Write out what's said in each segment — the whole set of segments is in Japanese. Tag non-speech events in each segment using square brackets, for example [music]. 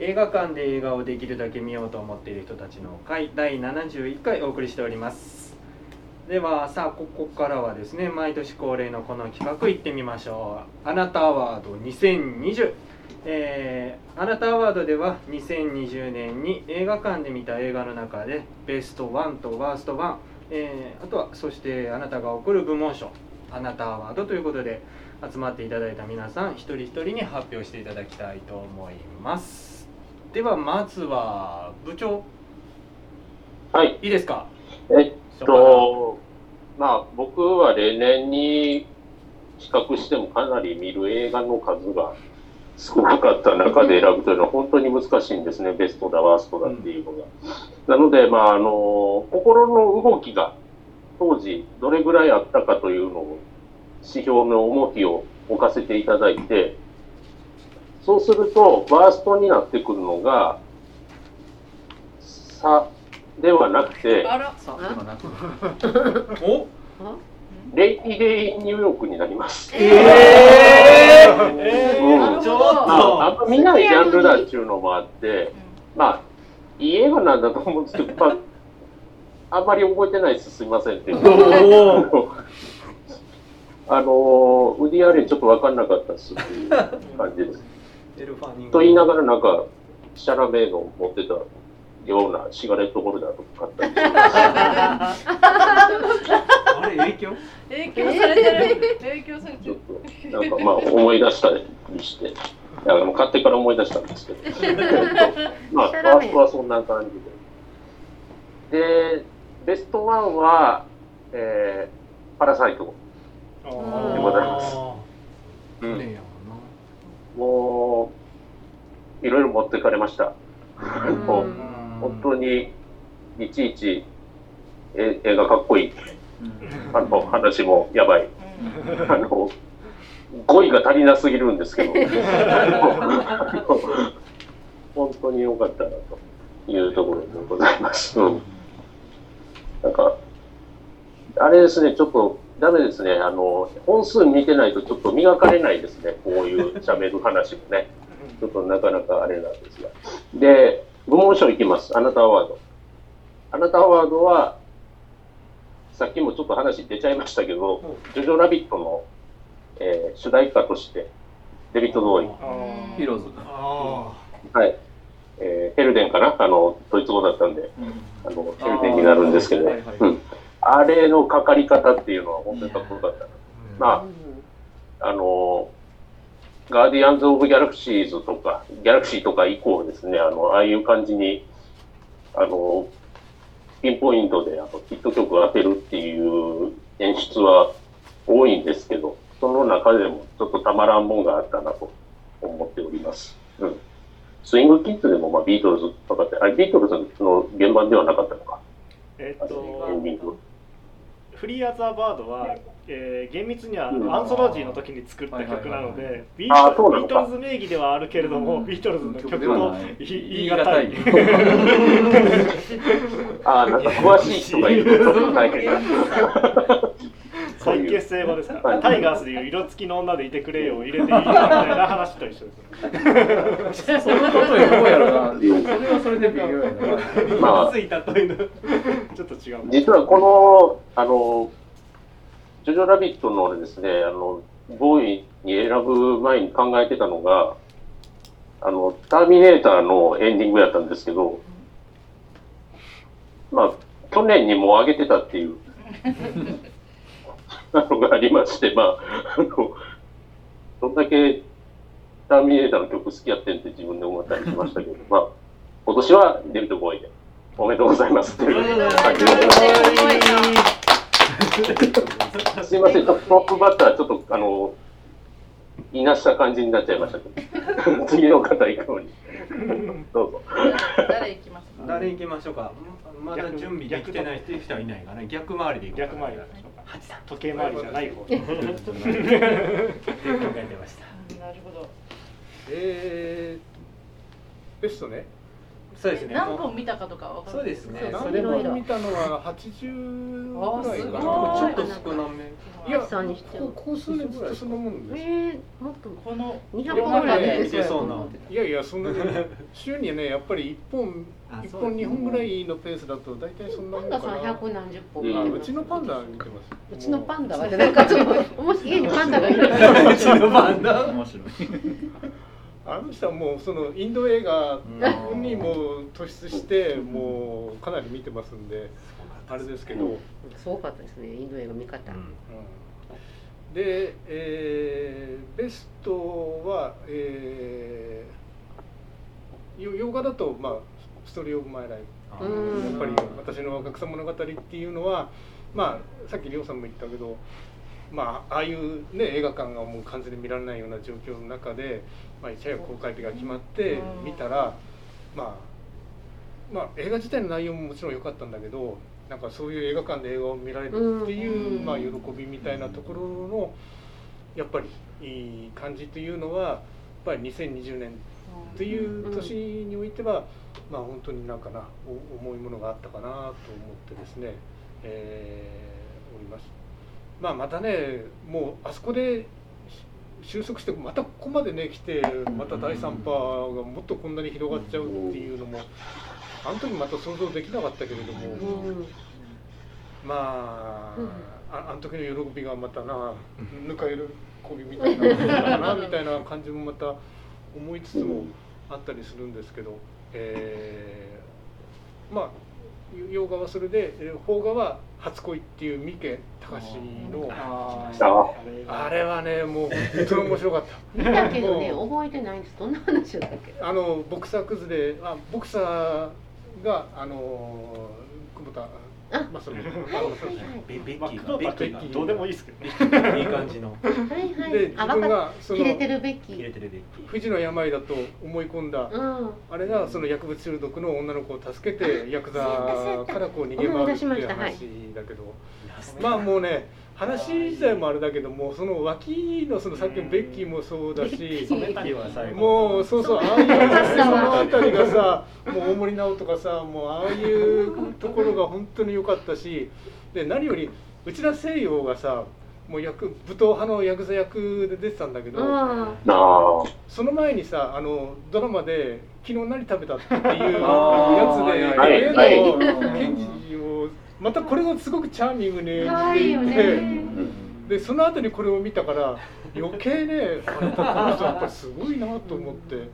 映画館で映画をできるだけ見ようと思っている人たちの会第71回お送りしております。ではさあここからはですね毎年恒例のこの企画いってみましょう。あなたアワード2020えー、あなたアワードでは2020年に映画館で見た映画の中でベストワンとワーストワン、えー、あとはそしてあなたが送る部門賞あなたアワードということで集まっていただいた皆さん一人一人に発表していただきたいと思います。ではまずは部長。はい。いいですか？えっとまあ僕は例年に比較してもかなり見る映画の数が少なかった中で選ぶというのは本当に難しいんですね、ベストだ、ワーストだっていうのが。なので、まあ、あの、心の動きが当時どれぐらいあったかというのを指標の重きを置かせていただいて、そうすると、ワーストになってくるのが、さではなくて、あら、さあではなく [laughs] お？レイデイニューヨークになります。ええうん。ちょっまあ、あんとま見ないジャンルだっていうのもあって、まあ、いい映画なんだと思うんですけど、まあ、あんまり覚えてないです、すみませんっていう。[laughs] お [laughs] あの、ウディアレンちょっと分かんなかったですっていう感じです。エルファニングと言いながら、なんか、シャラメーの持ってたようなシガレットホルダーとか買ったり。あれ影響？影響されてる。影響されてちょっる。と、なんかまあ、思い出したりして、あの買ってから思い出したんですけど、[laughs] まあ、ファーストはそんな感じで。で、ベストワンは、えー、パラサイト。でございます。うんもう、いろいろ持ってかれました。もう本当に、いちいち、え映画かっこいい。あの、話もやばい。あの、語彙が足りなすぎるんですけど、本当に良かったなというところでございます。うん。なんか、あれですね、ちょっとダメですね。あの、本数見てないとちょっと磨かれないですね。こういう喋る話もね。ちょっとなかなかあれなんですが。で、部門賞いきます。あなたアワード。あなたアワードは、さっきもちょっと話出ちゃいましたけど、ジョジョラビットの、えー主題歌として、デビッド・ドーイ、ヒーローズあはい、えーヘルデンかな？あの、ドイツ語だったんで、あの、ヘルデンになるんですけど、あーはいはいうん。あれのかかり方っていうのは本当にかっこよかったな。まあ、あの、ガーディアンズ・オブ・ギャラクシーズとか、ギャラクシーとか以降ですね、あの、ああいう感じに、あの、ピンポイントであのヒット曲を当てるっていう演出は多いんですけど、その中でもちょっとたまらんもんがあったなと思っております。うん。スイングキッズでもまあビートルズとかって、あれビートルズの原版ではなかったのか、えっあのエンとディング。フリーアザーバードは、えー厳密にはうん。アンソロジーの時に作った曲なのはいはいで、ビあートビートルズ名義ではあるけれども、うん。ビートルズの曲曲ではとない。言い難い。[laughs] ああ、なんか詳しい人がいる。[laughs] 再結成後ですか？はい。タイガースでいう色付きの女でいてくれよを入れていいかみたいな話と一緒です。[laughs] その例えどうやろな。[laughs] それはそれで微妙やな。ちょっと違う。実はこの、あの、ジョジョラビットのですね、あの、ボーイに選ぶ前に考えてたのが、あの、ターミネーターのエンディングやったんですけど、まあ、去年にもう上げてたっていう、あのがありまして、まあ、あの、どんだけターミネーターの曲好きやってんって自分で思ったりしましたけど、まあ、今年はデビッド・ボーイで、おめでとうございますっていう感じでございます。すいません、トップバッター、ちょっと、あの、いなした感じになっちゃいましたけど、[laughs] 次の方行くのに。どうぞ。誰行きますか？誰行きましょうか？まだ準備できてない人はいないかな逆回りで行こ逆回りでしょうか。時計回りじゃない方。[laughs] 考えてました。なるほど。えー、ベストね。そうですね。何本見たかとかわかる。そうですね。そうそれもいろいろ見たのは80ぐらいかあなすごい。ちょっと少なめ。いやさんにしてはここ数年ずっとそんなもんです。えー、もっとこの200本ぐらい出ていやそうなのいやいやそんなに [laughs] 週にねやっぱり1本あ一本2本ぐらいのペースだと大体そんなもんかパンダさんな百何十本。見てますうちのパンダ見てます。うちのパンダはじゃなんかちょっともし家にパンダがいるうちのバンド面白いあの人はもうそのインド映画にも突出してもうかなり見てますんで。あれですけど、うんすごかったですねインド映画見方、で、えーベストは、えーよ洋画だと、まあ「ストーリー・オブ・マイ・ライフ」うん。やっぱり私の若草物語っていうのはまあさっき亮さんも言ったけどまあああいうね映画館がもう完全に見られないような状況の中で、まあ、一夜公開日が決まって見たらまあまあ映画自体の内容ももちろん良かったんだけどなんかそういう映画館で映画を見られるっていう、うん。まあ、喜びみたいなところのやっぱりいい感じというのはやっぱり2020年という年においては、まあ本当になんかな重いものがあったかなと思ってですね、えーおります。まあまたねもうあそこで収束してまたここまでね来てまた第3波がもっとこんなに広がっちゃうっていうのもあの時また想像できなかったけれども、まあ、あの時の喜びがまたなぬか喜びみたいなものかなみたいな感じもまた思いつつもあったりするんですけど、えーまあ洋画はそれでえー邦画は「初恋」っていう三毛隆のあああれはねもう本当に面白かった。[laughs] 見たけどね覚えてないんです。どんな話だったっけ？あのボクサー崩れあボクサーがあの久保田あまあそのあのベベッキーがベッキ君はどうでもいいですけどね。ーがいい感じの。はいはい。で自分がそのっ切れてるベッキー。切れてるベッキー。不治の病だと思い込んだ、うん。あれがその薬物中毒の女の子を助けてヤクザからこう逃げ回るって思いう話だけど、まあもうね話自体もあれだけどもその脇のそのさっきのベッキーもそうだしベッキベッキーは最後。もうそうそうああいうそのあたりがさもう大森直とかさもうああいうところが本当に良かったしで何より内田聖陽がさもう役武闘派のヤクザ役で出てたんだけど、その前にさあのドラマで「昨日何食べた?」っていうやつではい例はい。の検事をまたこれがすごくチャーミングに演可愛いよじていてねでその後にこれを見たから余計ねあの人やっぱりすごいなと思って、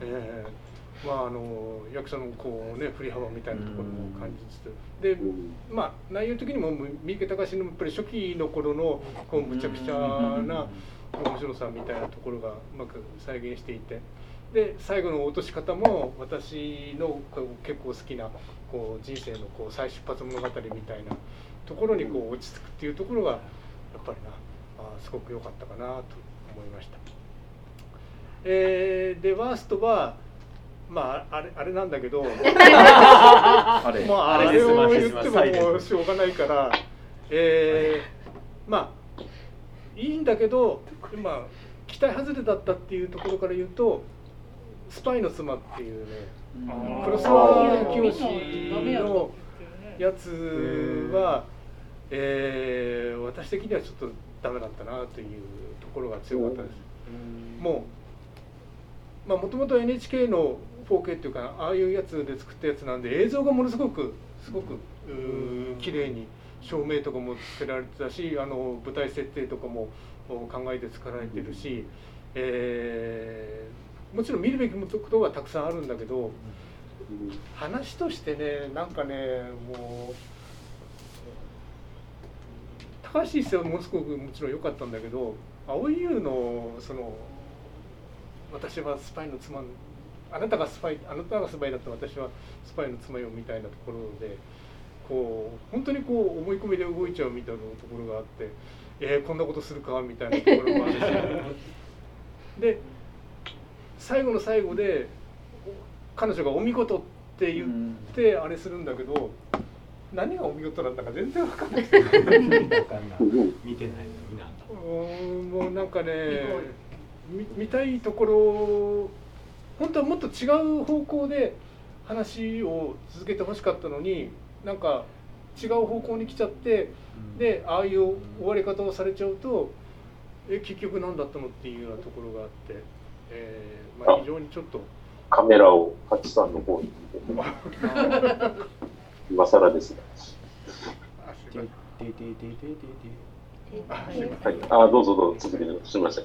えーまああの役者のこうね振り幅みたいなところも感じつつ。でまあ内容的にも三池隆のやっぱり初期の頃のこうむちゃくちゃな面白さみたいなところがうまく再現していて。で最後の落とし方も私のこう結構好きなこう人生のこう再出発物語みたいなところにこう落ち着くっていうところがやっぱりなあーすごく良かったかなと思いました。えーでワーストはまああれあれなんだけど [laughs] あれ。まあ、ああれを言ってももうしょうがないから、えーまあいいんだけど、まあ期待外れだったっていうところから言うと「スパイの妻」っていうね黒沢清のやつは、えー私的にはちょっとダメだったなというところが強かったです。もうまあもともと NHK の 4K っていうかああいうやつで作ったやつなんで映像がものすごくすごく綺麗に照明とかもつけられてたしあの舞台設定とかもお考えて作られてるし、えーもちろん見るべきことはたくさんあるんだけど話としてねなんかねもう高橋一生はものすごくもちろん良かったんだけど蒼井優のその私はスパイの妻あなたがスパイあなたがスパイだった私はスパイの妻よみたいなところでこう本当にこう思い込みで動いちゃうみたいなところがあってえー、こんなことするかみたいなところもあるし。[laughs] で最後の最後で彼女が「お見事」って言ってあれするんだけど何がお見事なんだか全然わかんない。わかんない。見てないのになんだ。うーんもうなんかねみ見たいところ本当はもっと違う方向で話を続けてほしかったのになんか違う方向に来ちゃってでああいう終わり方をされちゃうとえ結局何だったのっていうようなところがあって、えーまあ、非常にちょっとカメラをハチさんの方に今更ですね。あすいませんでででででであすいませんはい、あどうぞどうぞ続けてすみません。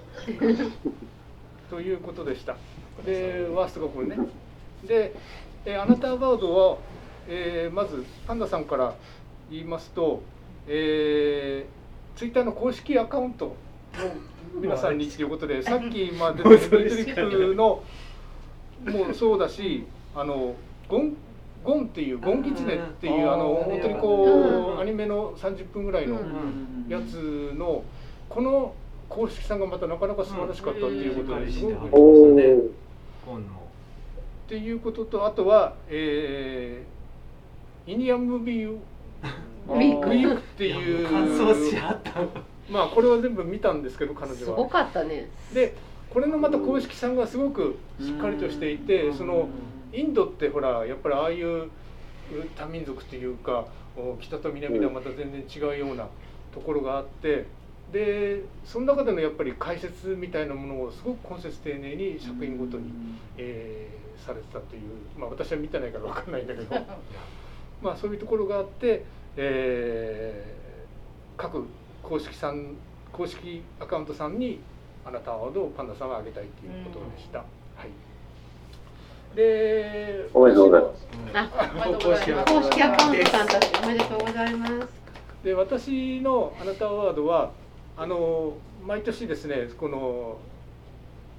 ということでした。で、ワーストがこれね。で、えーあなたアワードは、えーまずパンダさんから言いますと、えー、ツイッターの公式アカウントの皆さんにということで、さっきまあ出トリップのもそうだし、あのゴンゴンっていうゴンギツネっていうあの本当にこうアニメの30分ぐらいのやつのこの公式さんがまたなかなか素晴らしかったっていうことですごくっていうこととあとは、えー、イニアンムービーウウィークっていう感想しはったまあこれは全部見たんですけど彼すご女は。かったね。でこれのまた公式さんがすごくしっかりとしていてそのインドってほらやっぱりああいう多民族っていうかお北と南ではまた全然違うようなところがあってでその中でのやっぱり解説みたいなものをすごく根節丁寧に作品ごとに、えーされてたというまあ私は見てないから分かんないんだけど。まあそういうところがあって、えー各公式さん公式アカウントさんにあなたアワードをパンダさんはあげたいということでした。はいでおめでとうございます。うございます公式アカウントさんたちおめでとうございます。で私のあなたアワードはあの毎年ですねこの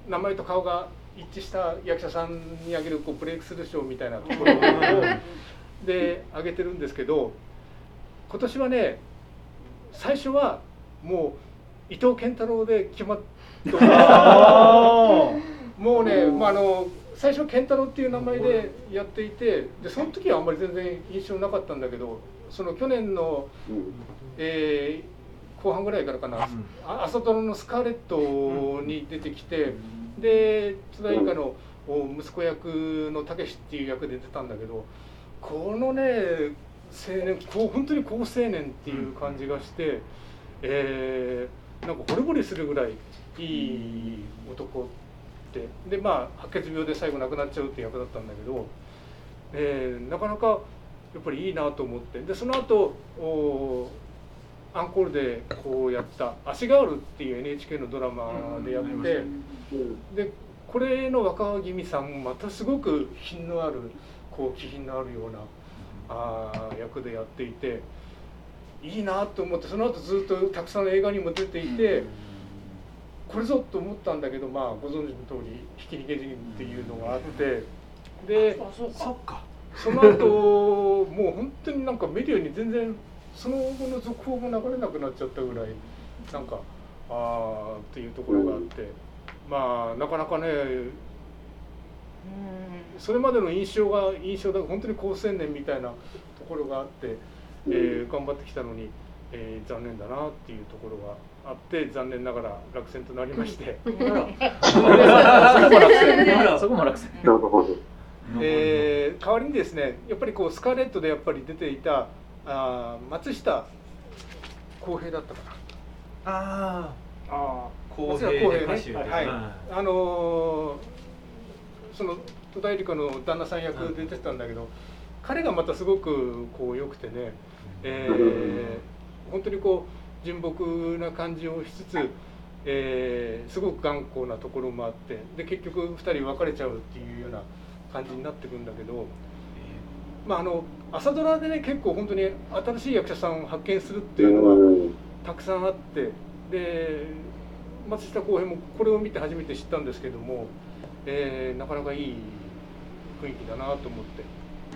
名前と顔が一致した役者さんにあげるこうブレイクスルー賞みたいなところを [laughs] であげてるんですけど今年はね最初はもう伊藤健太郎で決まった。もうね、まあ、あの最初健太郎っていう名前でやっていてでその時はあんまり全然印象なかったんだけどその去年のうん。えー後半ぐらいからかな、あ朝ドラの「スカーレット」に出てきて、で津田由香のお息子役のたけしっていう役で出たんだけどこのね青年こう本当に好青年っていう感じがして、えーなんか惚れ惚れするぐらいいい男ってでまあ白血病で最後亡くなっちゃうって役だったんだけど、えーなかなかやっぱりいいなと思って。でその後おアンコールでこうやった「足がある」っていう NHK のドラマでやって、うんでこれの若君さんまたすごく品のあるこう気品のあるようなあー役でやっていていいなと思ってその後ずっとたくさん映画にも出ていて、これぞと思ったんだけどまあご存知の通り「ひき逃げ人」っていうのがあってでそっか。その後もう本当になんかメディアに全然その後の続報も流れなくなっちゃったぐらいなんかああっていうところがあってまあなかなかねそれまでの印象が印象だ本当に好青年みたいなところがあって、えー頑張ってきたのに、えー残念だなっていうところがあって残念ながら落選となりまして。そこも落選。そこも落選。なるほど。えー代わりにですねやっぱりこうスカーレットでやっぱり出ていたあー松下洸平だったかな。あああ公平で洸平ね歌手。ではい、あのーその戸田恵梨香の旦那さん役出てたんだけど、彼がまたすごくこう良くてね、えー本当にこう純朴な感じをしつつ、えーすごく頑固なところもあってで結局2人別れちゃうっていうような感じになってくんだけど、まあ、あの朝ドラでね結構本当に新しい役者さんを発見するっていうのがたくさんあってで松下洸平もこれを見て初めて知ったんですけども、えーなかなかいい雰囲気だなと思って。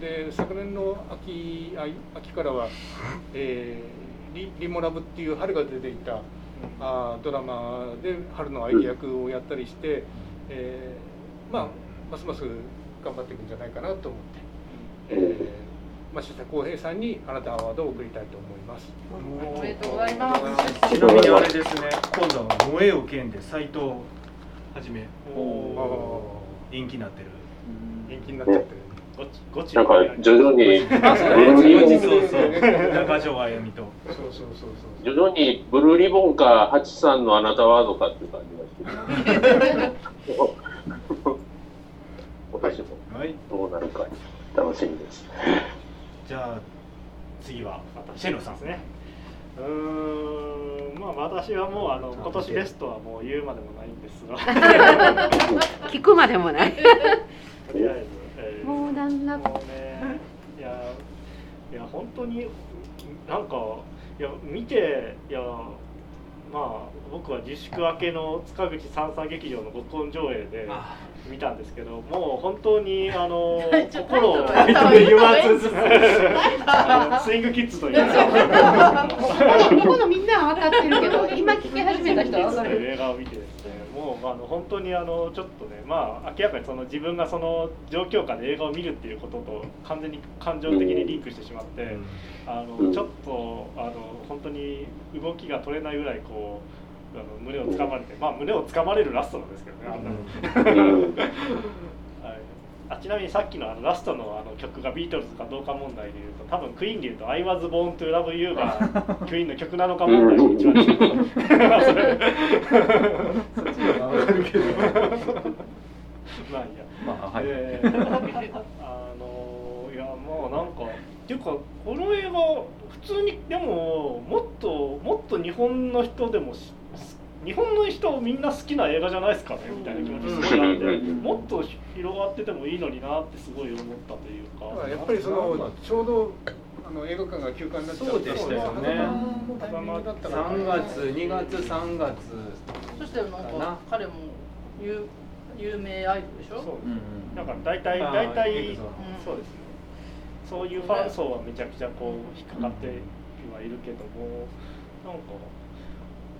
で昨年の秋あ秋からは、えーリ「リモラブ」っていう春が出ていたあードラマで春の相手役をやったりして、えーまあますます頑張っていくんじゃないかなと思って、えー、松下洸平さんにあなたアワードを送りたいと思います。おめでとうございます。ちなみにあれですね今度は「燃えよ剣」で斎藤はじめあー。人気になってる。延期になっちゃってる。なんか徐々にブルーリボンそうそう中条あやみと。そうそうそうそう。徐々にブルーリボンかハチさんのあなたワードかっていう感じがして私もはい。どうなるか楽しみです。じゃあ次はシェノさんですねうーんまあ私はもうあの今年ベストはもう言うまでもないんですが。[laughs] 聞くまでもない。[laughs] とりあえず、えーもうなんだ。もうねいやいや本当になんかいや見ていやまあ僕は自粛明けの塚口三三劇場の録音上映で見たんですけどもう本当にあの [laughs] 心を言った方がいいですあのスイングキッズという。[laughs] ここのここのみんなは分かってるけど、今聞き始めた人は分かる。映画を見て。ですねまあ、あの本当にあのちょっとねまあ明らかにその自分がその状況下で映画を見るっていうことと完全に感情的にリンクしてしまって、あうん。のちょっとあの本当に動きが取れないぐらいこうあの胸をつかまれてまあ胸をつかまれるラストなんですけどねあんなの、[laughs] あちなみにさっきのあのラストのあの曲がビートルズかどうか問題でいうと多分クイーンでいうと「I was born to love you」が [laughs] クイーンの曲なのか問題に一番近い [laughs] まあいいや。まあはい、えーあのいやもうなんかっていうかこの映画普通にでももっともっと日本の人でもし日本の人みんな好きな映画じゃないですかね？みたいな気持ちすごいあってうん。もっと広がっててもいいのになってすごい思ったというか。やっぱりそのちょうどあの映画館が休館になっちゃそうでしたよねタイミングだったから。3月2月3月。そしてなんか彼も有有名アイドルでしょ？そううんなんか大体大体そうですね。そういうファン層はめちゃくちゃこう引っかかってはいるけどもなんか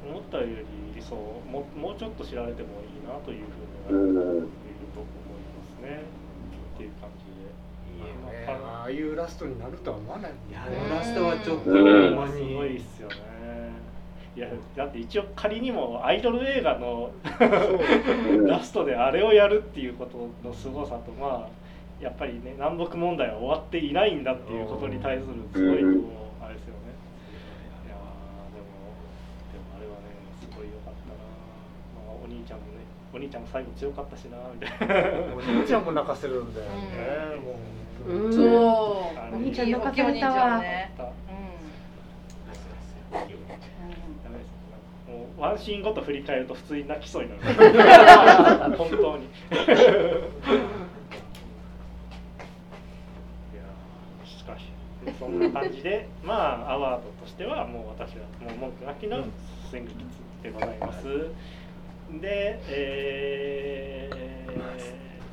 思ったよりそうももうちょっと知られてもいいなというふうに思っていると思いますねっていう感じで。いいよねまあああいうラストになるとは思わないいやあのラストはちょっとすごいっにすよね。いやだって一応仮にもアイドル映画のうんラストであれをやるっていうことの凄さとまあやっぱりね南北問題は終わっていないんだっていうことに対するすごいこうあれですよね。いやーでもでもあれはねすごい良かったな。まあお兄ちゃんもねお兄ちゃんも最後強かったしなみたいな。お兄ちゃんも泣かせるんだよねもううん。そう。お兄ちゃん泣かされたわねダうメです。もうワンシーンごと振り返ると普通に泣きそうになる。[laughs] 本当に。いやーしかし。そんな感じでまあアワードとしてはもう私はもう文句なきのスイングキッズでございます、でえー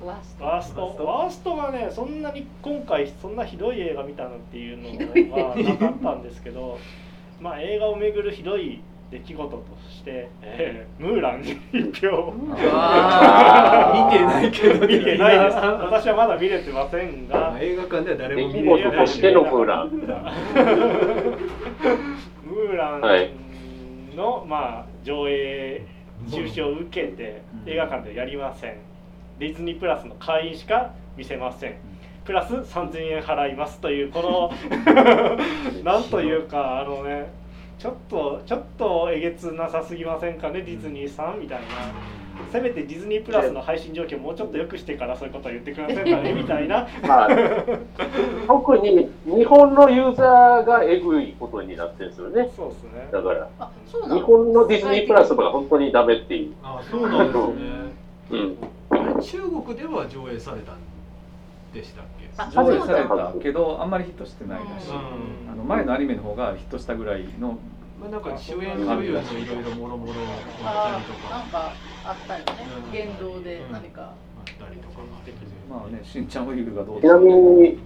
ワースト。ワースト。ワースト。がねそんなに今回そんなひどい映画見たのっていうのはなかったんですけど [laughs] まあ映画をめぐるひどい出来事として、えー [laughs] ムーランに一票 [laughs] 見てないけど見てないです。私はまだ見れてませんが映画館では誰も見出れてない。来事としてのムーラン。ムーラはいンの、まあ、上映中止を受けて映画館でやりません。ディズニープラスの会員しか見せません。プラス3000円払いますというこの [laughs] なんというかあのねちょっとちょっとえげつなさすぎませんかねディズニーさんみたいなせめてディズニープラスの配信状況もうちょっと良くしてからそういうことを言ってください。[laughs] かねみたいな。まあ、特に日本のユーザーがえぐいことになってるんですよね。そうですね。だから、あそうなの日本のディズニープラスとかが本当にダメっていう。あそうなんですね。うん。中国では上映されたんでしたっけ？あ上映されたけどあんまりヒットしてないらし。い、うん。あの前のアニメの方がヒットしたぐらいの。まあなんか主演女優のいろいろもろもろあったりとか。なんかあったよね。うん言動で何か。あったりとか。まあねしんちゃんウイルがどうちなみに、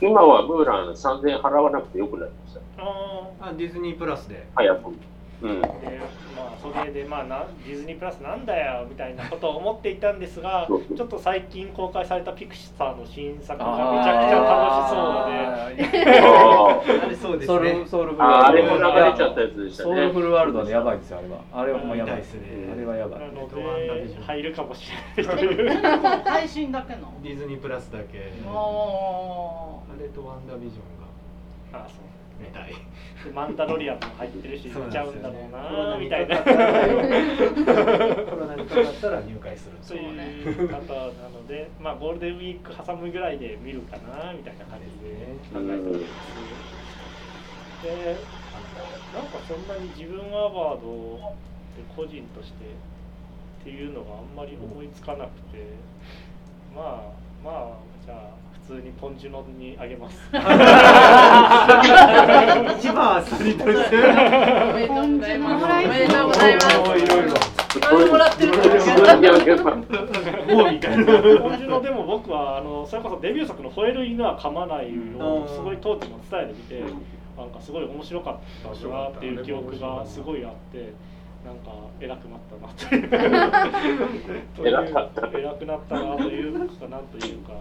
今はムーラン3000円払わなくてよくなりました。ああディズニープラスで。早く。うん。でまあ、それで、まあ、なディズニープラスなんだよみたいなことを思っていたんですがちょっと最近公開されたピクサーの新作がめちゃくちゃ楽しそうで。ああれそうですね。ルソウルフルあ、あれもワールド流れちゃったやつでしたソウルねフ。ルワールドはねやばいですよあれは。あれはほんまやばいですね。あれはやばいなのワンダービでジョン。入るかもしれない。という配信だけのディズニープラスだけ。おあれとワンダービジョンが。あそう見たい。でマンダロリアンも入ってるしそうなん見ちゃうんだろうなみたいな。コロナにかかったら入会するそういう方なので、まあ、ゴールデンウィーク挟むぐらいで見るかなみたいな感じで考えております。で、なんかそんなに自分アワードで個人としてっていうのがあんまり思いつかなくて、まあまあじゃあ普通にポンジュノにあげます。一番あっさりとしておめでとうございますおめでとうございますおーいろいろいろいろもらってる。もうみたいなポンジュノでも僕はあのそれこそデビュー作の「吠える犬は噛まない」をすごい当時の伝えで見てなんかすごい面白かったなっていう記憶がすごいあってなんか偉くなったなという偉くなったなというかなんというか。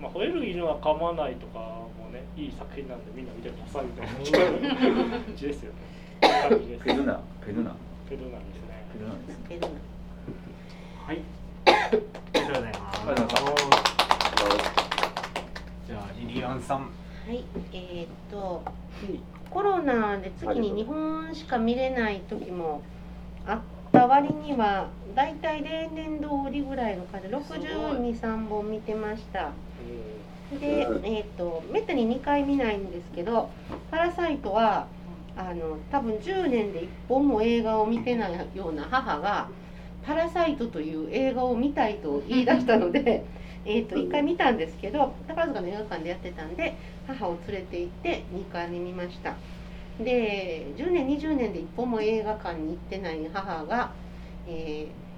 まあ、吠える犬は噛まないとかもねいい作品なんでみんな見てくださいみたいな。感じですよね。ペルナペルナ。ペルナですね。ペルナですね。はい。ありがとうございます。ありがとうございじゃあリリアンさん。はい、えーっと、コロナで月に日本しか見れない時もあった割には、だいたい例年通りぐらいの感じ。で、62、3本見てました。で、えーっと、めったに2回見ないんですけど、パラサイトは、あの多分10年で1本も映画を見てないような母が「パラサイト」という映画を見たいと言い出したので [laughs] えーと1回見たんですけど宝塚の映画館でやってたんで母を連れて行って2回目見ましたで10年20年で1本も映画館に行ってない母が、えー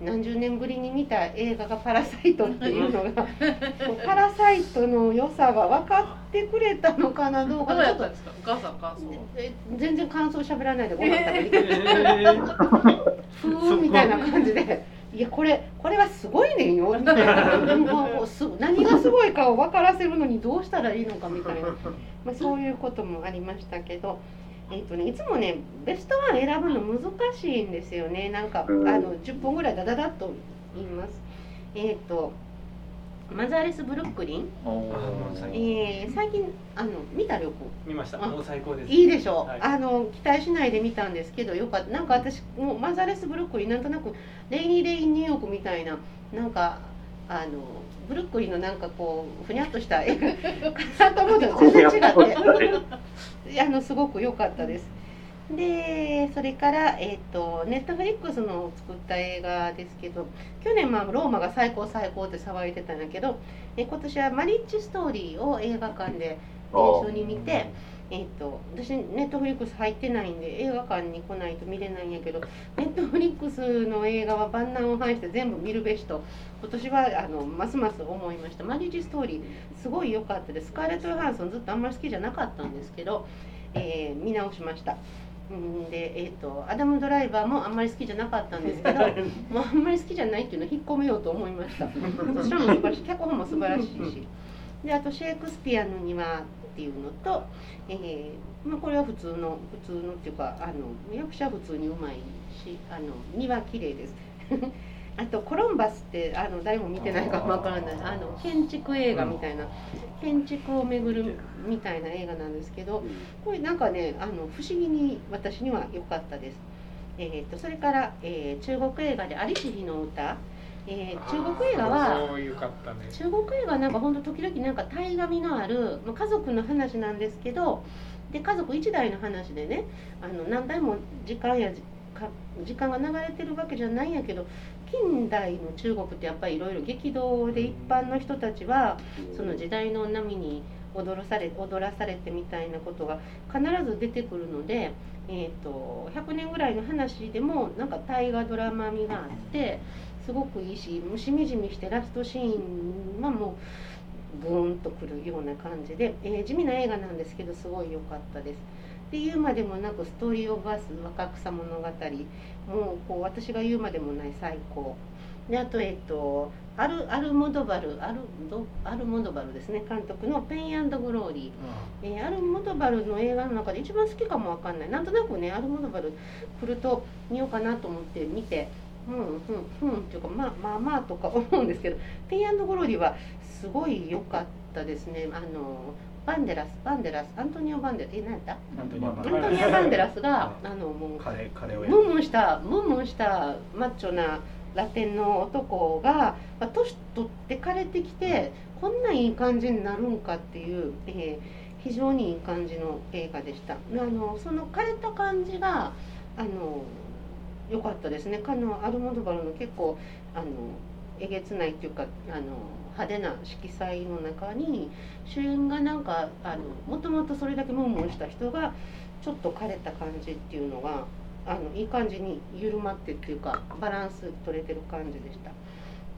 何十年ぶりに見た映画が「パラサイト」っていうのが [laughs] パラサイトの良さが分かってくれたのかなどうどかなちょっとお母さん感想え全然感想喋らないでご飯食べに行ってふーみたいな感じで「いやこれこれはすごいねんよ」みたいなもうす何がすごいかを分からせるのにどうしたらいいのかみたいな、まあ、そういうこともありましたけど。えっとね、いつもねベストワン選ぶの難しいんですよね。なんかあうん。の10本ぐらいダダダッと言います。えっ、とマザーレス・ブルックリン、おもう最近えー最近あの見た旅行。見ました。あもう最高です。いいでしょう、はい。あの期待しないで見たんですけどよかった。なんか私もうマザレス・ブルックリンなんとなくレイニー・レイン・ニューヨークみたいななんかあのブルックリンのなんかこうふにゃっとした映画かなと思うと全然違って [laughs] あのすごく良かったですでそれから、えー、とネットフリックスの作った映画ですけど去年、まあ、ローマが最高最高って騒いでたんだけどえ今年はマリッジストーリーを映画館で一緒に見てえっと私ネットフリックス入ってないんで映画館に来ないと見れないんやけどネットフリックスの映画は万難を排して全部見るべしと今年はあのますます思いました。マリッジストーリーすごい良かったです。スカーレット・ヨハンソンずっとあんまり好きじゃなかったんですけど、えー見直しましたうんで、えー、とアダム・ドライバーもあんまり好きじゃなかったんですけどもうあんまり好きじゃないっていうのを引っ込めようと思いました。そちらも素晴らしい脚本も素晴らしいし。であとシェイクスピアの庭っていうのと、えーまあ、これは普通の普通のっていうかあの役者は普通にうまいしあの庭綺麗ですあとコロンバスってあの誰も見てないかもわからない。あの建築映画みたいな建築を巡るみたいな映画なんですけどこれなんかねあの不思議に私には良かったです。えー、とそれから、えー中国映画で「アリシヒの歌」えー中国映画はね。中国映画はなんか本当時々なんか対紙のある、まあ、家族の話なんですけどで家族一代の話でねあの何代も時間や時間が流れてるわけじゃないんやけど近代の中国ってやっぱりいろいろ激動で一般の人たちはその時代の波に踊らされ踊らされてみたいなことが必ず出てくるので、えー、と100年ぐらいの話でもなんか大河ドラマ味があってすごくいいししみじみしてラストシーンはもうグーンとくるような感じで、えー地味な映画なんですけどすごい良かったです。っていうまでもなくストーリー・オブ・マイライフ若草物語。もうこう私が言うまでもない最高。であとえっ、とアルアルモドバルアルドアルモドバルですね。監督の「ペイングローリー」えーアルモドバルの映画の中で一番好きかもわかんない。なんとなくねアルモドバル来ると見ようかなと思って見てうんうんうんっていうかまあまあまあとか思うんですけど「ペイングローリー」はすごい良かったですね。あのバンデラスバンデラスアントニオ・バンデラスえ何やった？アントニオバンデラス。があのもうカレーカレーをやムンムンしたムンムンしたマッチョなラテンの男がまあ年取って枯れてきてこんないい感じになるんかっていう、えー非常にいい感じの映画でした。あのその枯れた感じがあの良かったですね。かのアルモドバルの結構あのえげつないっていうかあの派手な色彩の中に主演がなんかあのもともとそれだけムンムンした人がちょっと枯れた感じっていうのがあのいい感じに緩まってっていうかバランス取れてる感じでした。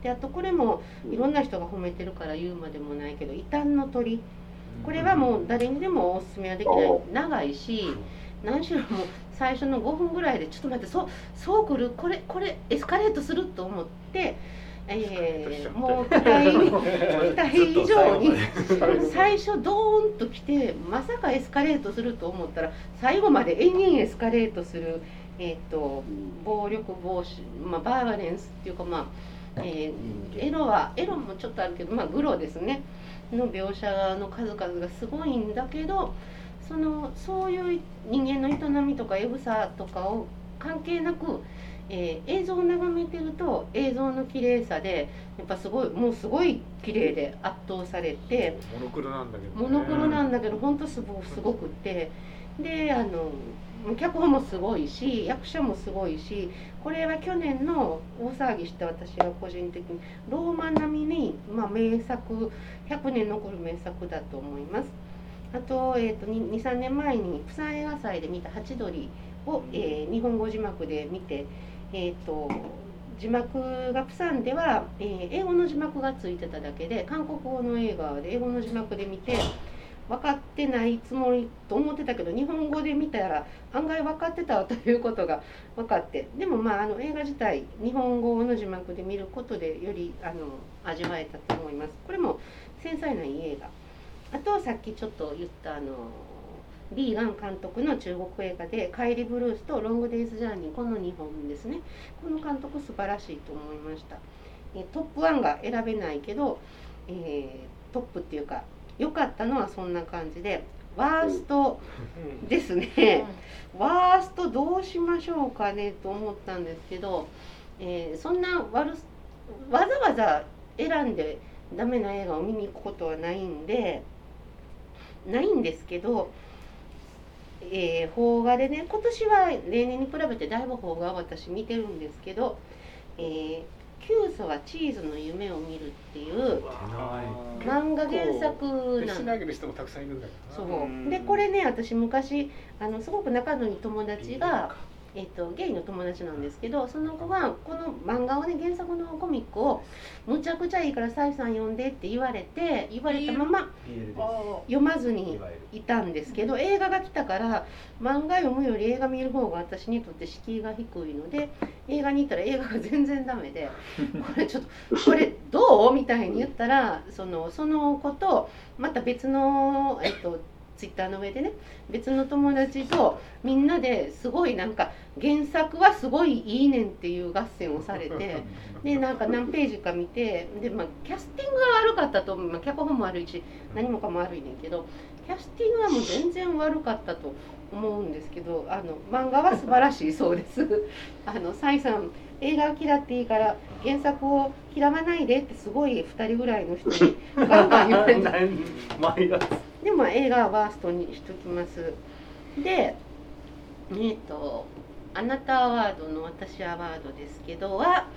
であとこれもいろんな人が褒めてるから言うまでもないけど「異端の鳥」これはもう誰にでもおすすめはできない。長いし何しろもう最初の5分ぐらいでちょっと待ってそうそう来る？これこれエスカレートする？と思って、えーもう期待に期待以上に最初ドーンと来てまさかエスカレートすると思ったら最後まで延々エスカレートする、えー、と暴力防止、まあ、バーバレンスっていうかまあ、えーエロはエロもちょっとあるけどまあグロですね。の描写の数々がすごいんだけどそのそういう人間の営みとかエグさとかを関係なく、えー映像を眺めてると映像の綺麗さでやっぱすごいもうすごい綺麗で圧倒されて。モノクロなんだけど、ね、モノクロなんだけど本当すごすごくってであの脚本もすごいし役者もすごいしこれは去年の大騒ぎして私は個人的にローマン並みに、まあ、名作100年残る名作だと思います。あと,、えー、と23年前に釜山映画祭で見た「ハチドリ」を、えー日本語字幕で見て、えー、と字幕がプサンでは、えー英語の字幕がついてただけで韓国語の映画で英語の字幕で見て分かってないつもりと思ってたけど日本語で見たら案外分かってたということが分かってでもまああの映画自体日本語の字幕で見ることでよりあの味わえたと思います。これも繊細ないい映画。あとさっきちょっと言ったあのリー・ガン監督の中国映画で「カイリ・ブルース」と「ロング・デイズ・ジャーニー」この2本ですね。この監督素晴らしいと思いました。えトップ1が選べないけど、えートップっていうか良かったのはそんな感じでワーストですね。ワーストどうしましょうかねと思ったんですけど、えーそんな悪すわざわざ選んでダメな映画を見に行くことはないんでないんですけど、えー邦画でね今年は例年に比べてだいぶ邦画を私見てるんですけど「えー、キューソはチーズの夢を見る」っていう漫画原作なんでしない人もたくさんいるんだけそどな。う。でこれね私昔あのすごく仲のいい友達が、えっとゲイの友達なんですけどその子がこの漫画をね原作のコミックをむちゃくちゃいいから「サイさん読んで」って言われて言われたままあ読まずにいたんですけど映画が来たから漫画読むより映画見る方が私にとって敷居が低いので映画に行ったら映画が全然ダメで [laughs] これちょっとこれどう？みたいに言ったらそのその子とまた別のえっとツイッターの上でね別の友達とみんなですごいなんか原作はすごいいいねんっていう合戦をされて [laughs] でなんか何ページか見てで、まあ、キャスティングが悪かったと思う、まあ、脚本も悪いし何もかも悪いねんけどキャスティングはもう全然悪かったと思うんですけどあの漫画は素晴らしいそうです。[laughs] あのサイさん映画を嫌っていいから原作を嫌わないでってすごい2人ぐらいの人にガンガン言われて [laughs] でも映画はワーストにしときます。でえっ、と「あなたアワード」の「私アワード」ですけどは、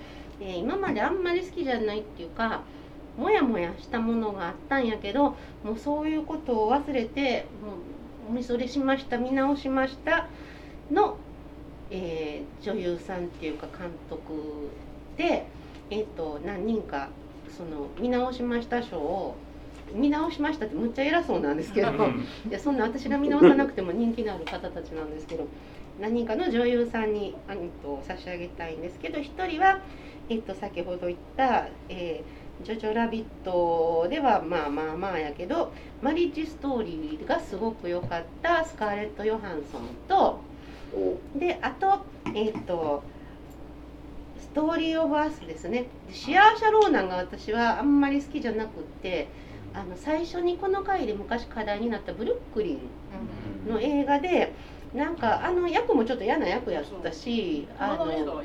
えー今まであんまり好きじゃないっていうかモヤモヤしたものがあったんやけどもうそういうことを忘れてもうおみそれしました見直しましたの、えー女優さんっていうか監督で、えー、と何人かその見直しました賞を、見直しましたってむっちゃ偉そうなんですけど、うん。いやそんな私が見直さなくても人気のある方たちなんですけど何人かの女優さんにあのと差し上げたいんですけど一人は、えっと、先ほど言った、えージョジョラビット」ではまあまあまあやけどマリッジストーリーがすごく良かったスカーレット・ヨハンソンとお。であとえっ、とストーリー・オブ・アスですね。でシアーシャ・ローナンが私はあんまり好きじゃなくってあの最初にこの回で昔課題になったブルックリンの映画でなんかあの役もちょっと嫌な役やったしああの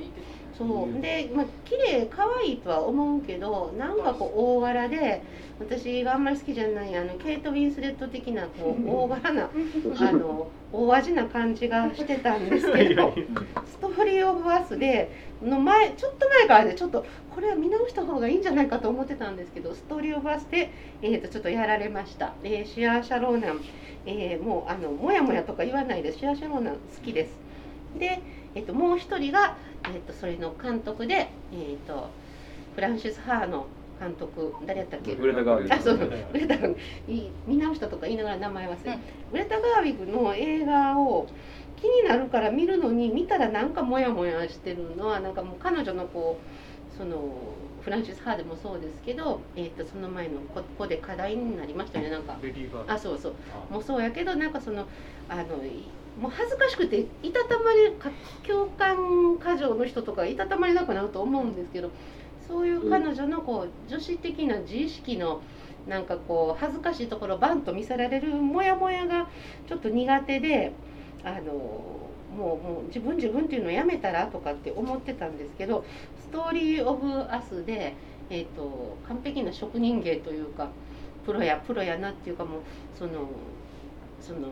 そう。でまあ綺麗可愛いとは思うけどなんかこう大柄で私があんまり好きじゃないあのケイト・ウィンスレット的なこう大柄な [laughs] あの大味な感じがしてたんですけどストーリー・オブ・アスでの前ちょっと前からでちょっとこれは見直した方がいいんじゃないかと思ってたんですけどストーリー・オブ・アスで、えー、とちょっとやられました、えーシアー・シャローナン、えーもうあのもやもやとか言わないでシアー・シャローナン好きです。で、えー、ともう一人が、えー、とそれの監督で、えー、とフランシス・ハーの監督誰やったっけ？グレタガービックあそうグレタ見直したとか言いながら名前忘れ、うん。グレタ・ガービックの映画を気になるから見るのに見たらなんかモヤモヤしてるのはなんかもう彼女のこうそのフランシス・ハーでもそうですけど、えー、とその前のこここで課題になりましたよね。なんかレディーバー。ドあそうそう。もうそうやけどなんかそのあのいもう恥ずかしくていたたまれ共感過剰の人とかいたたまれなくなると思うんですけどそういう彼女のこう女子的な自意識のなんかこう恥ずかしいところバンと見せられるモヤモヤがちょっと苦手であのもうもう自分自分っていうのをやめたらとかって思ってたんですけど「ストーリー・オブ・アスで」えー、と完璧な職人芸というかプロやプロやなっていうかもうそのその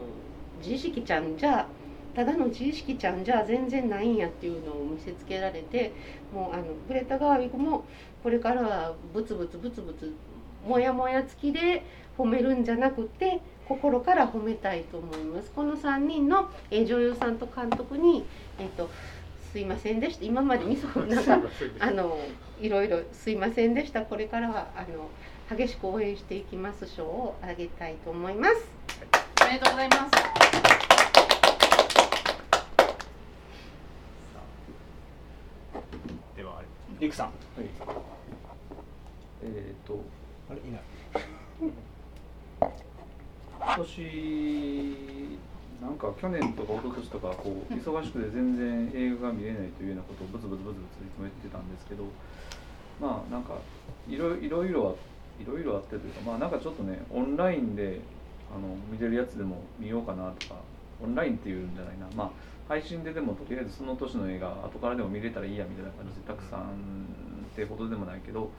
自意識ちゃんじゃただの自意識ちゃんじゃ全然ないんやっていうのを見せつけられてもうあのグレタ・ガーウィクもこれからはブツブツブツブツモヤモヤ付きで褒めるんじゃなくて心から褒めたいと思います。この3人の、え女優さんと監督に、えっとすいませんでした。今までみそなんかあのいろいろすいませんでした。これからはあの激しく応援していきます。賞をあげたいと思います。おめでとうございます。ではあれ。リクさん。はい。えっ、とあれいない。今年なんか去年とか一昨年とかこう忙しくて全然映画が見れないというようなことをブツブツブツブツいつも言ってたんですけどまあなんかいろいろいろはいろいろあってというかまあなんかちょっとねオンラインであの見れるやつでも見ようかなとかオンラインっていうんじゃないな。まあ配信ででもとりあえずその年の映画後からでも見れたらいいやみたいな感じでたくさんってほどでもないけど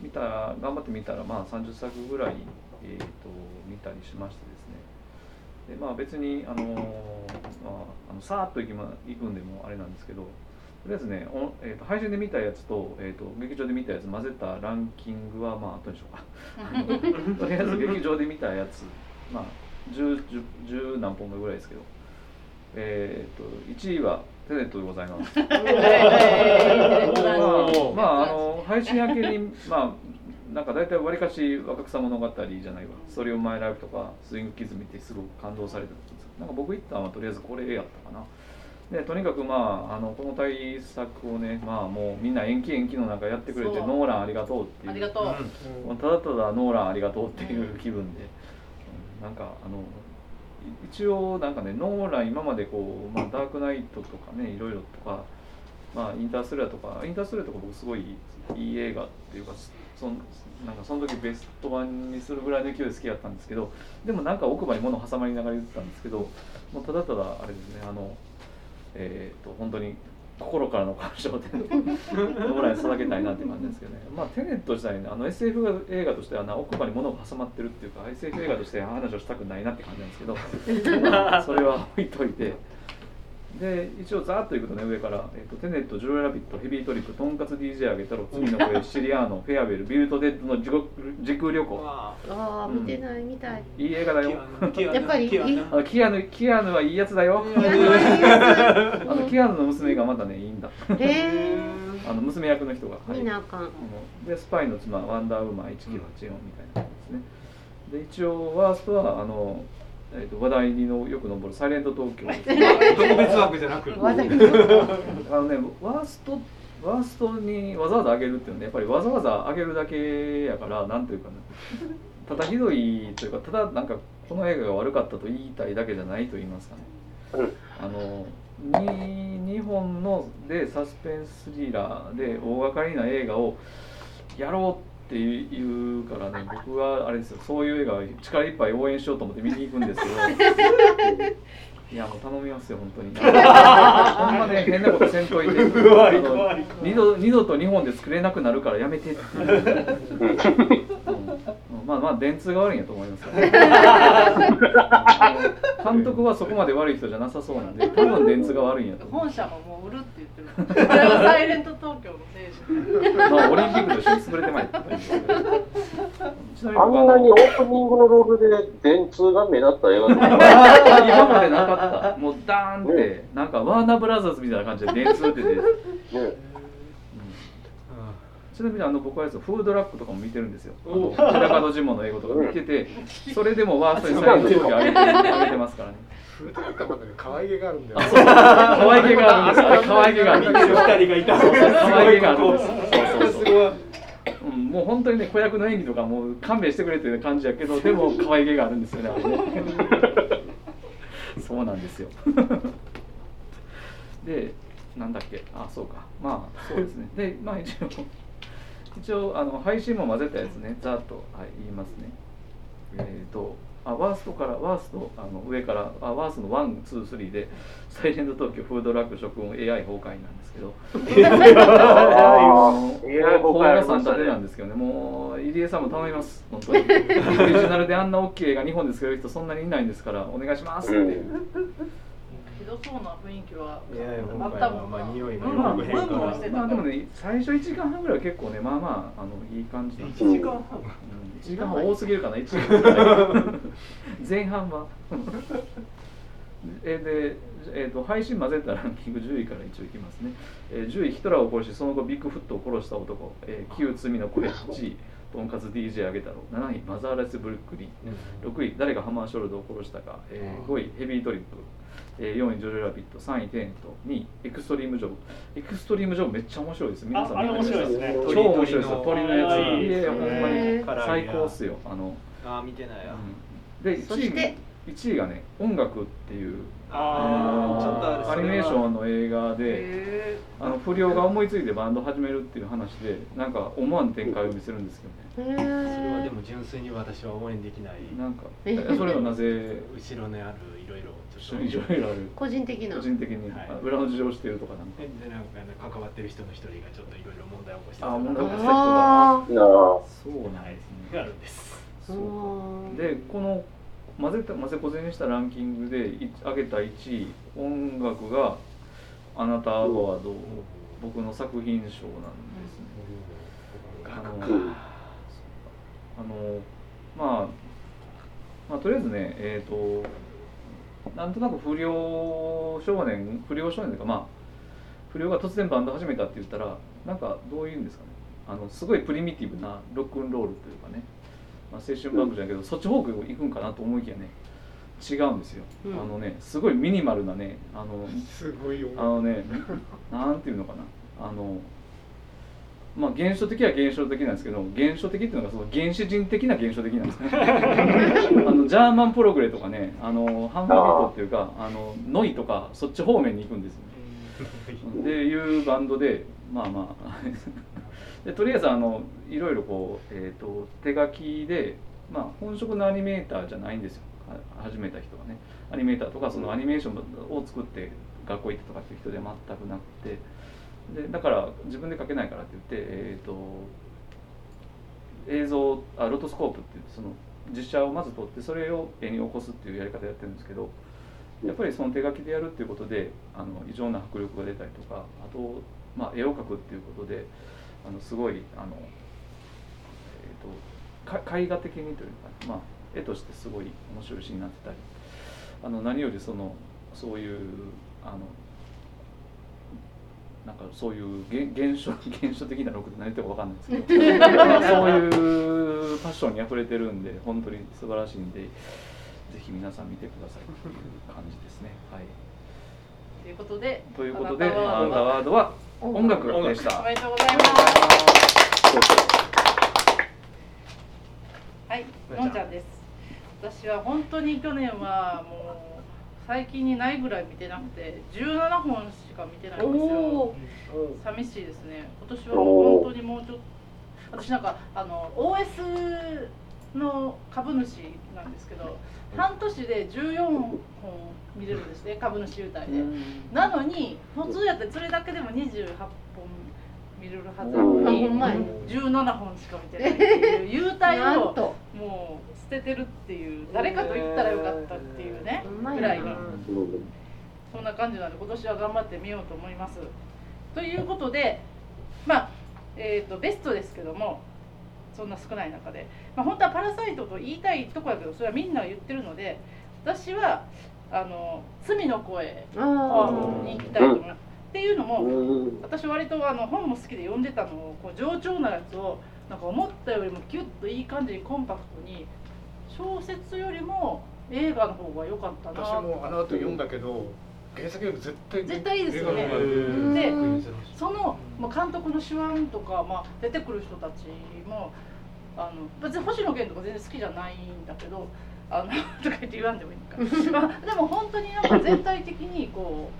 見たら頑張って見たらまあ30作ぐらい、えー、と見たりしましてですね。でまあ別にあのーまあ、あのさーっと行き、ま、行くんでもあれなんですけどとりあえずね、おえー、と配信で見たやつと,、えー、と劇場で見たやつ混ぜたランキングはまあ後にしようか。[laughs] とりあえず劇場で見たやつまあ 10, 10, 10何本かぐらいですけどえっ、と1位はテネットでございますまあ、ま [laughs] あ、あの配信明けに、まあ、なんか大体わりかし若草物語じゃないわ、ストーリオブマイライフとか、スイングキズ見てすごく感動されたんですなんか僕行ったのはとりあえずこれやったかな。でとにかくまああのこの対策をねまあもうみんな延期延期の中やってくれてノーランありがとうっていうありがとう、もうただただノーランありがとうっていう気分で、なんかあの一応なんかねノーラン今までこう、まあ、ダークナイトとかねいろいろとか、まあ、インターステラーとかインターステラーとか僕すごいいい映画っていうかそなんかその時ベスト版にするぐらいの勢いで好きだったんですけどでもなんか奥歯に物挟まりながら言ってたんですけどもうただただあれですねあのえっ、と本当に心からの感謝を天のぐらい捧げたいなって感じですけどね。まあテネット自体ねあの SF 映画としてはな奥歯に物が挟まってるっていうか SF 映画として話をしたくないなって感じなんですけど、[laughs] まあ、それは置いといてで一応ざーっといくとね上から、えっとテネットジョーラビットヘビートリップとんかつ DJ あげたろ次の声 [laughs] シリアーノフェアウェルビルトデッドの地獄時空旅行。あ。あ見てないみたい。いい映画だよ。やっぱりいい？あキアヌキアヌはいいやつだよ。あのキアヌの娘がまたねいいんだ。へえ [laughs] あの娘役の人が。見なあかん。でスパイの妻ワンダーウーマン1984みたいなですね。で一応ワーストはあの、えー、と話題にのよく上る「サイレント東京」[laughs] 特別枠じゃなくあのねワーストワーストにわざわざ上げるっていうのはやっぱりわざわざ上げるだけやからなんというかねただひどいというかただなんかこの映画が悪かったと言いたいだけじゃないと言いますかね。うん。あのに日本のでサスペンススリラーで大掛かりな映画をやろうって言うからね [laughs] 僕はあれですよ。そういう映画を力いっぱい応援しようと思って見に行くんですけど。[laughs] いやもう頼みますよ本当に。[laughs] ほんまね変なことせんといて。二度二度と日本で作れなくなるからやめてってまあまあ電通が悪いんやと思いますから、ね、監督はそこまで悪い人じゃなさそうなんで多分電通が悪いんやと本社ももう売るって言ってる。これはサイレント東京まあオリンピックと一緒に潰れてまいあんなにオープニングのロールで電通が目立った映画今までなかった。もうダーンってなんかワーナーブラザーズみたいな感じで電通って。出て、うん。ねちなみにあの僕はやつフードラックとかも見てるんですよ。あの寺門ジモンの英語とか見てて、それでもワーストに最高上げて上げてますからね。フードラックはまだね可愛げがあるんだよ可愛げがあるんです可愛げがある。二人がいた。可愛げがある。そうそうそう。うん、もう本当にね子役の演技とかもう勘弁してくれっていう感じやけどでも可愛げがあるんですよねあれね。[laughs] そうなんですよ。でなんだっけ。あそうか。まあそうですね。でまあ一応一応あの配信も混ぜたやつね。ざっと、はい、言いますね。えっ、とあワーストからワーストあの上からあワーストの123で「サイレント東京フードラック食運 AI 崩壊」なんですけど。あー。こ AI れ崩壊あが3りましたね。立てなんですけどねもう入江さんも頼みます。本当に。オリジナルであんな大きい映画日本で作れる人そんなにいないんですからお願いしますって、うん。ひどそうな雰囲気はいやいやあったもんな。まあ匂いがブンまあブンブンブンしてたまあでもね最初1時間半ぐらいは結構ねまあまああのいい感じなんです1時間半うん、1時間半多すぎるかな1時間前半は。[laughs] えーで、えー、と配信混ぜたランキング10位から一応いきますね、えー10位ヒトラーを殺しその後ビッグフットを殺した男、えー、旧罪の声8位とんかつ DJ あげ太郎7位マザーライスブルックリン6位誰がハマーショルドを殺したか、えー5位ヘビートリップ、えー4位ジョジョラビット3位テント2位エクストリームジョブ。エクストリームジョブめっちゃ面白いです。皆さんああれ面白いですね。超面白いですよ鳥のやつ。鳥のいやいやほんまに最高っすよ。あの、あー見てないや、うん。で1位そして？1位がね音楽っていうあーちょっとあれアニメーションの映画でへあの不良が思いついてバンド始めるっていう話でなんか思わぬ展開を見せるんですけどね。へそれはーでも純粋に私は応援できない。なんかええそれはなぜ？後ろにあるいろいろちょっいろいろある。個人的な。個人的に、はい。あ裏の事情をしているとかなんか。でなんかね関わってる人の一人がちょっといろいろ問題を起こしてあ問題を起こしあなあそうなんですね、があるんです。ーそうでこの混ぜた混ぜこぜにしたランキングでい上げた1位音楽が「あなたアワード」僕の作品賞なんですね。あのうんあのまあまあとりあえずねえっ、となんとなく不良少年不良少年というかまあ不良が突然バンド始めたって言ったらなんかどういうんですかね。あのすごいプリミティブなロックンロールというかね、まあ、青春バンクじゃないけど、そっち方向行くんかなと思いきやね違うんですよ、うん。あのねすごいミニマルなねあの [laughs] すごいよ。あのね、なんていうのかな、あの、まあ現象的は現象的なんですけど、現象的っていうのがその原始人的な現象的なんですね。[laughs] あのジャーマンプログレとかね、あのハンバービートっていうか、あのノイとかそっち方面に行くんですよね。[laughs] っていうバンドで、まあまあ [laughs] でとりあえずあのいろいろこうえっ、と手書きで、まあ本職のアニメーターじゃないんですよ。は始めた人はね。アニメーターとかそのアニメーションを作って学校行ってとかっていう人では全くなくてでだから自分で書けないからって言って、えー、と映像あロトスコープって言ってその実写をまず撮ってそれを絵に起こすっていうやり方やってるんですけどやっぱりその手書きでやるっていうことであの異常な迫力が出たりとかあと、まあ、絵を描くっていうことであのすごいあの、えー、とか絵画的にというか、まあ、絵としてすごい面白いシーンになってたりあの何よりそのそういうあのなんかそういう現現象現象的なロックって何言ってるか分かんないですけどまあそういうパッションにあふれてるんで本当に素晴らしいんでぜひ皆さん見てくださいっていう感じですね。はい、ということでということであなたワードは音楽でした。おめでとうございますはいのんちゃんです私は本当に去年はもう最近にないぐらい見てなくて17本しか見てないんですよ。寂しいですね。今年は本当にもうちょっと私なんかあの OS の株主なんですけど半年で14本見れるんですね株主優待で。なのに普通やってそれだけでも28本見れるはず。なのあにほんまや17本しか見てないっていう優待をもう捨ててるっていう誰かと言ったらよかったっていうねぐらいのなそんな感じなんで今年は頑張ってみようと思います。ということでまあえー、とベストですけどもそんな少ない中で、まあ、本当は「パラサイト」と言いたいとこやけどそれはみんなが言ってるので私はあの罪の声あに行きたいと思います。っていうのもうん。私割とあの本も好きで読んでたのをこう上調なやつをなんか思ったよりもギュッといい感じにコンパクトに小説よりも映画の方が良かったな私もあの後読んだけど原作より絶対絶対いいですよね。映画の方がうんでうん。その、まあ、監督の手腕とか、まあ、出てくる人たちもあの別に星野源とか全然好きじゃないんだけどあの [laughs] とか言って言わんでもいいのか、[laughs] まあ、でも本当になんか全体的にこ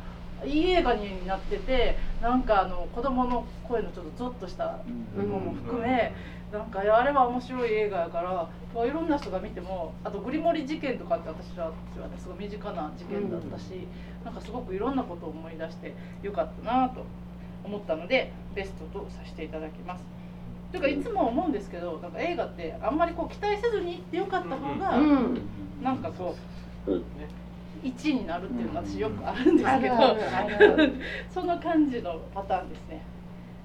ういい映画になっててなんかあの子供の声のちょっとゾッとしたうんのも含め、なんかあれは面白い映画やから、まあ、いろんな人が見てもあとグリモリ事件とかって私は私はねすごい身近な事件だったし、なんかすごくいろんなことを思い出してよかったなと思ったのでベストとさせていただきます。というかいつも思うんですけどなんか映画ってあんまりこう期待せずに行ってよかった方が、うん。なんかこう、うん1位になるっていうのが私よくあるんですけど、[laughs] その感じのパターンですね。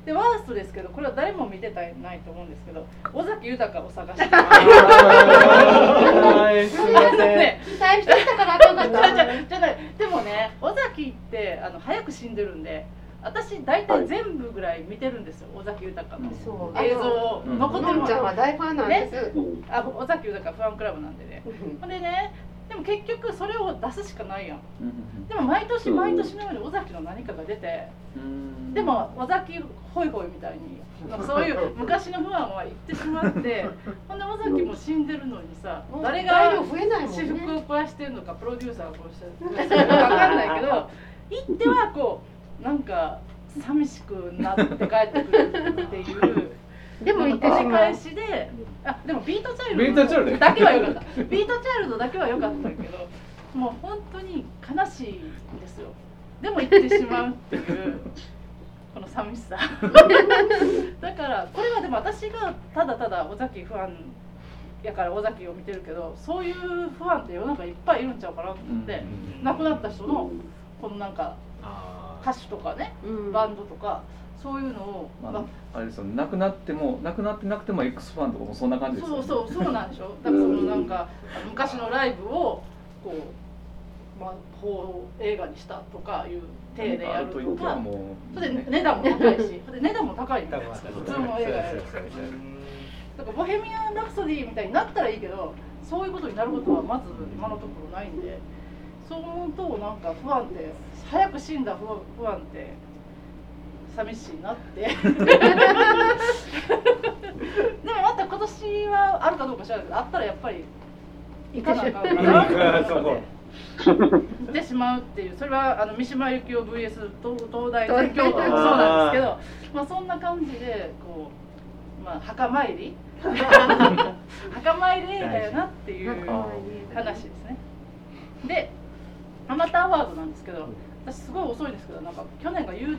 でワーストですけどこれは誰も見てたないと思うんですけど尾崎豊を探してはいすいません。ね期待してたからあかんかっじゃあじゃたあじゃでもね尾崎ってあの早く死んでるんで私大体全部ぐらい見てるんですよ尾崎豊の映像うん。残ってるものんちゃんは大ファンなんです、うんあ尾崎豊ファンクラブなんでね。ほんでねでも結局それを出すしかないやん。でも毎年毎年のように尾崎の何かが出てでも尾崎ホイホイみたいになんかそういう昔の不安は言ってしまって [laughs] ほんで尾崎も死んでるのにさ誰が私服を肥やしてるのかプロデューサーがこうしてるのか分かんないけど行ってはこうなんか寂しくなって帰ってくるっていう。でも言って繰りしまう。返しであでもビートチャイルドだけは良かった。ビートチャイルドだけは良かったけどもう本当に悲しいですよ。でも行ってしまうっていう [laughs] この寂しさ。[laughs] だからこれはでも私がただただ尾崎ファンやから尾崎を見てるけどそういうファンって世の中いっぱいいるんちゃうかなと思って、亡くなった人のこのなんかあ歌手とかねうん。バンドとかそういうのを、ままああ、あれですよね。亡くなっても亡くなってなくても X ファンとかもそんな感じですよね。そうそうそうなんでしょ。だからそのなんか昔のライブをこう、まあ、こう映画にしたとかいう体でやると何かそれで値段も高いし。[laughs] で値段も高いみた普通の映画やるだから「ボヘミアン・ラプソディ」みたいになったらいいけどそういうことになることはまず今のところないんで。そう思うとなんか不安って早く死んだ不不安って寂しいなって。[laughs] でもまた今年はあるかどうか知らないけどあったらやっぱり行かなあかんかなって行ってしまうっていうそれはあの三島由紀夫 VS 東東大全教とかもそうなんですけどまあそんな感じでこう、まあ、墓参り。墓参り映画やなっていう話ですね。でアマターアワードなんですけど私すごい遅いんですけどなんか去年が YouTube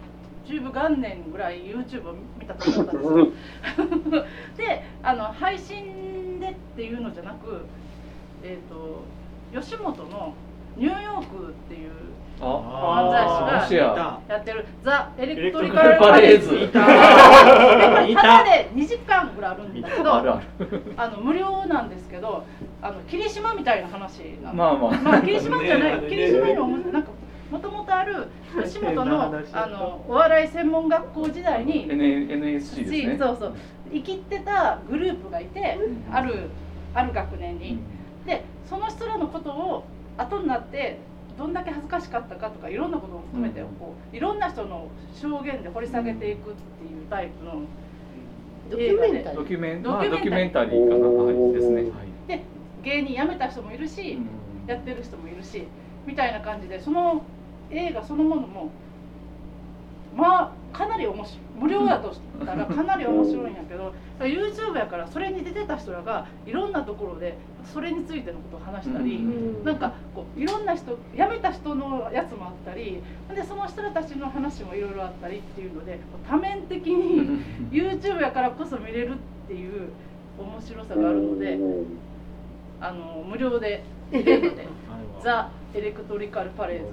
元年ぐらい YouTube を見た時だったんですよ。[laughs] であの配信でっていうのじゃなくえっ、と吉本のニューヨークっていう漫才師がやってるザ・エレクトリカルパパレーズただで2時間ぐらいあるんだけどあるああの無料なんですけどあの霧島みたいな話なの。まあまあ。まあ霧島じゃない [laughs] ね。霧島のなんかもともとある吉本のあのお笑い専門学校時代に NSC ですね。そうそう。生きてたグループがいて、あるある学年に。でその人らのことを後になってどんだけ恥ずかしかったかとかいろんなことも含めてこういろんな人の証言で掘り下げていくっていうタイプのドキュメンタリー。ドキュメンドまあキュメンタリー。ドキュメンタリーかな、はい、ですね、で芸人辞めた人もいるし、やってる人もいるしみたいな感じでその映画そのものもまあかなり面白い。無料だとしたら [laughs] かなり面白いんやけど YouTube やからそれに出てた人らがいろんなところでそれについてのことを話したり、うんなんかこういろんな人辞めた人のやつもあったりでその人たちの話もいろいろあったりっていうので多面的に [laughs] YouTube やからこそ見れるっていう面白さがあるのであの無料で「[laughs] ザ・エレクトリカル・パレーズ」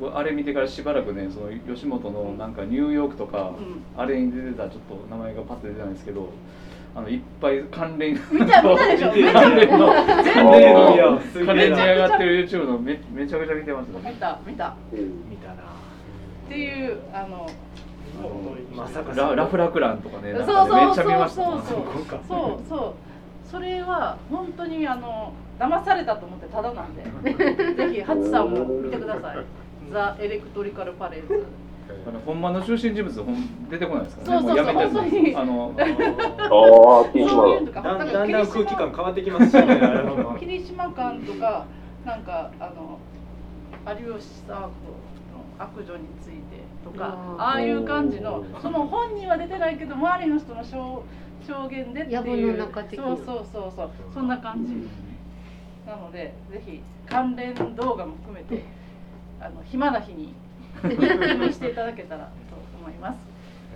僕あれ見てからしばらくねその吉本のなんかニューヨークとか、うん。あれに出てたちょっと名前がパッと出てないんですけどあのいっぱい関連見た見たでしょ。めっちゃ関連の関全連の関連に上がってる YouTube のめめちゃくちゃ見てました。見た見た。っ見たな。ていうあのまさか。ララフラクランとかねそうなんかねめっちゃ見ました。そうそうそうそう。それは本当にあの騙されたと思ってただなんで。ぜひハチさんも見てください「ザ・エレクトリカル・パレーズ。あの本番の中心人物ほん出てこないですからね。そうそうそう。もうあのああ、」気にしそうまいうのとかだんだんだん霧島空気感変わってきますしね。霧島館とかなんかあの有吉サークルの悪女についてとかあー。ああいう感じのその本人は出てないけど周りの人の証証言でって野いうそうそうそうそう。そんな感じなのでぜひ関連動画も含めて [laughs] あの暇な日に見していただけたらと思います。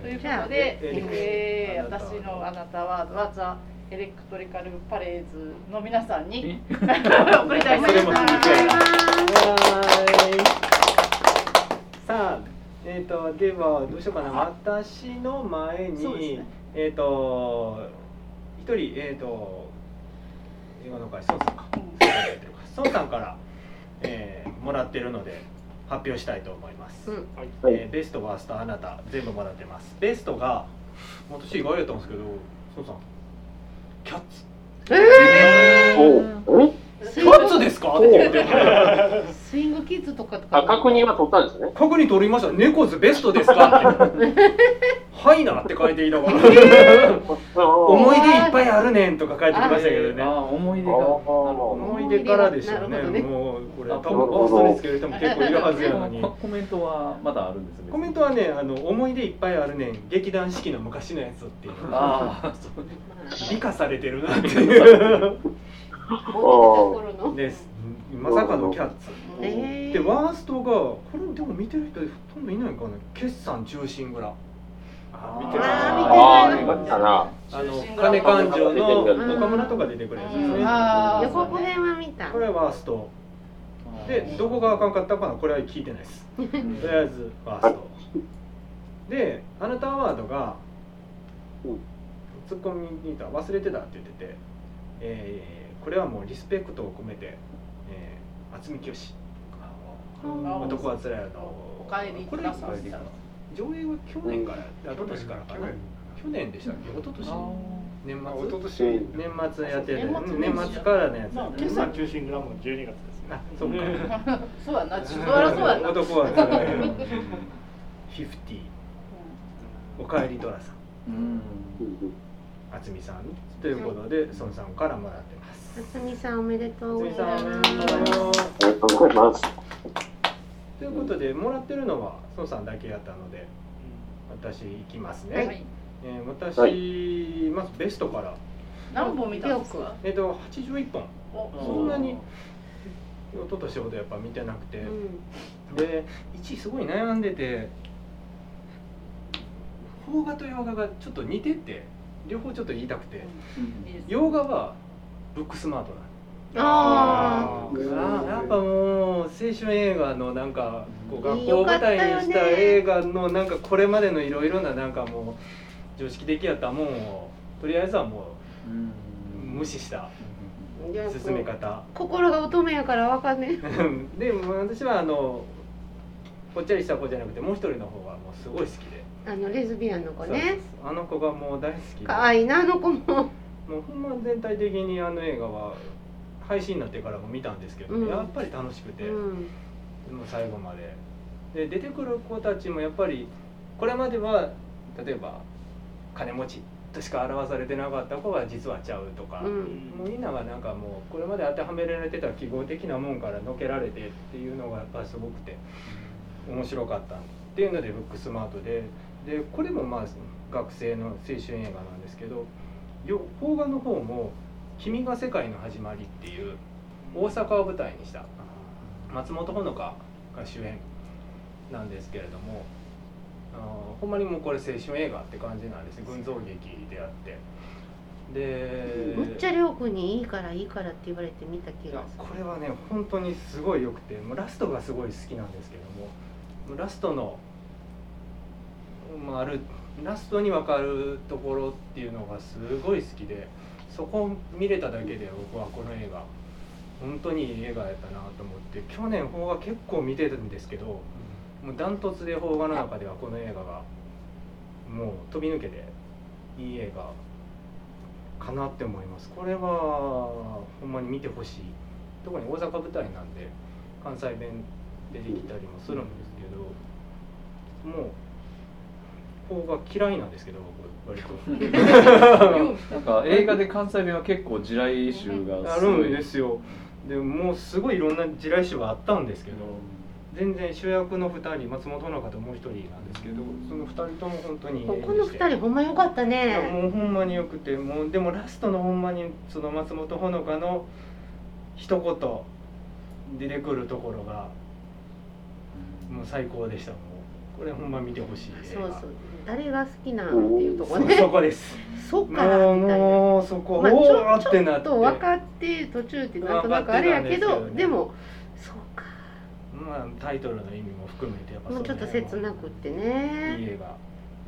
ということで、えー私のあなた。ワードはザ・エレクトリカル・パレーズの皆さんに [laughs] 送りたいと思います。さあえっ、とではどうしようかな。私の前に、そうですね。えっ、と一人えっ、と映画の会孫さんか孫さんから、えーもらってるので発表したいと思います、うん。えーベストワーストあなた全部もらってます。ベストが私意外やったんですけど孫さんキャッツ。えおえキャッツですか？って言ってー、スイングキッズとかとか。あ、確認は取ったんですね。確認取りました。猫ズベストですか？っ [laughs] てはいなって書いていたから。[laughs] 思い出いっぱいあるねんとか書いてきましたけどね。ああ思い出が。思い出からでしょうね。もうこれあ多分ファーストにつける人も結構いるはずやのに。ココメントはまだあるんですよコメントはねあの思い出いっぱいあるねん。劇団四季の昔のやつっていうああそう。美化されてるなっていう。頃のですまさかのキャッツ。えーでワーストがこれでも見てる人ほとんどいないかな決算中心蔵あ見てないな。あの金勘定の岡村とか出てくるやつですね。予告編は見た。これワースト。でどこがあかんかったかなこれは聞いてないです。とりあえずワースト。であなたアワードがうん。ツッコミにいた忘れてたって言ってて、えーこれはもうリスペクトを込めて、えー、渥美清男はつらいのおかえりこれ上映は去年からや一昨年。からかな去年でしたっけ？一昨年？年あ、末一昨年。年末やってて。年末からのやつまあ決算中心グラムの12月ですねあそっか。[laughs] そうやな、そりゃそうやな。男はつらいの [laughs] フィフティおかえりドラさん。うん渥美さんということで孫さんからもらってます。あつみさんおめでとうご渥ざい美ます。ありがとうございます。ということでもらってるのは孫さんだけやったので私いきますね、はい。えー私、まずベストから。何本見たんですか？えっ、と81本。お。そんなに一昨年ほどやっぱ見てなくて、うん。で1位すごい悩んでて邦画と洋画がちょっと似てて両方ちょっと言いたくて。洋画はブックスマートなああー。やっぱもう青春映画のなんかこう学校を舞台にした映画のなんかこれまでのいろいろななんかもう常識的やったもんをとりあえずはもう無視した進め方。心が乙女やからわかんね [laughs] でも私はあのぽっちゃりした子じゃなくてもう一人の方はもうすごい好きであのレズビアンの子ね。あの子がもう大好きで。可愛いなあの子も。もうほんま全体的にあの映画は配信になってからも見たんですけど、うん。やっぱり楽しくて、うん。もう最後まで。で出てくる子たちもやっぱりこれまでは例えば金持ちとしか表されてなかった子が実はちゃうとか、うん。もうみんながなんかもうこれまで当てはめられてた記号的なもんからのけられてっていうのがやっぱりすごくて。面白かった。っていうのでブックスマートででこれもまあ学生の青春映画なんですけどよ邦画の方も「君が世界の始まり」っていう大阪を舞台にした松本穂香が主演なんですけれどもあーほんまにもうこれ青春映画って感じなんです。群像劇であって。でむっちゃりょうくんにいいからいいからって言われて見た気がする。これはね本当にすごい良くてもうラストがすごい好きなんですけどもラストの、まあ、るラストに分かるところっていうのがすごい好きでそこを見れただけで僕はこの映画本当にいい映画やったなと思って去年邦画結構見てたんですけどもうダントツで邦画の中ではこの映画がもう飛び抜けていい映画かなって思います。これはほんまに見てほしい。特に大阪舞台なんで関西弁出てきたりもするんですけどもう邦画嫌いなんですけど僕割と。[laughs] [laughs] なんか映画で関西弁は結構地雷集がすごいあるんですよ。でもうすごいいろんな地雷種があったんですけど全然主役の2人松本穂香ともう1人なんですけどその2人とも本当にこの二人ほんまよかったね。もうほんまによくてもうでもラストのほんまにその松本穂香の一言出てくるところがもう最高でしたもう。これほんま見てほしいそうそう誰が好きなんっていうとこね。そ [laughs] そこです。そうか。もうそこ、まあ、ちおょーってなっちょってと分かって途中ってなんとなくあれやけどね。でもそうか。まあタイトルの意味も含めてやっぱもうちょっと切なくっていいね、映画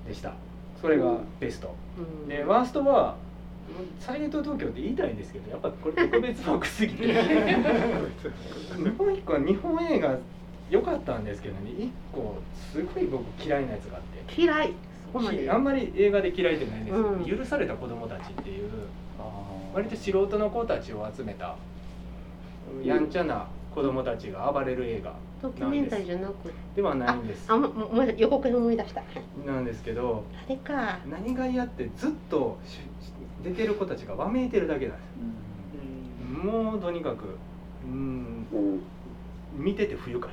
でした。それがベスト。うん、でワーストはサイレント東京って言いたいんですけどやっぱこれ特別枠すぎて。[laughs] もう一個は日本映画良かったんですけどね。一個すごい僕嫌いなやつがあって。嫌いあんまり映画で嫌いじゃないんです。けど、うん。許された子供たちっていう割と素人の子たちを集めたやんちゃな子供たちが暴れる映画ドキュメンタリーじゃなく。ではないんです。あももも予告で思い出した。なんですけどあれか。何が嫌ってずっとし出てる子たちがわめいてるだけなんです。もうとにかくうんうん。見てて不愉快。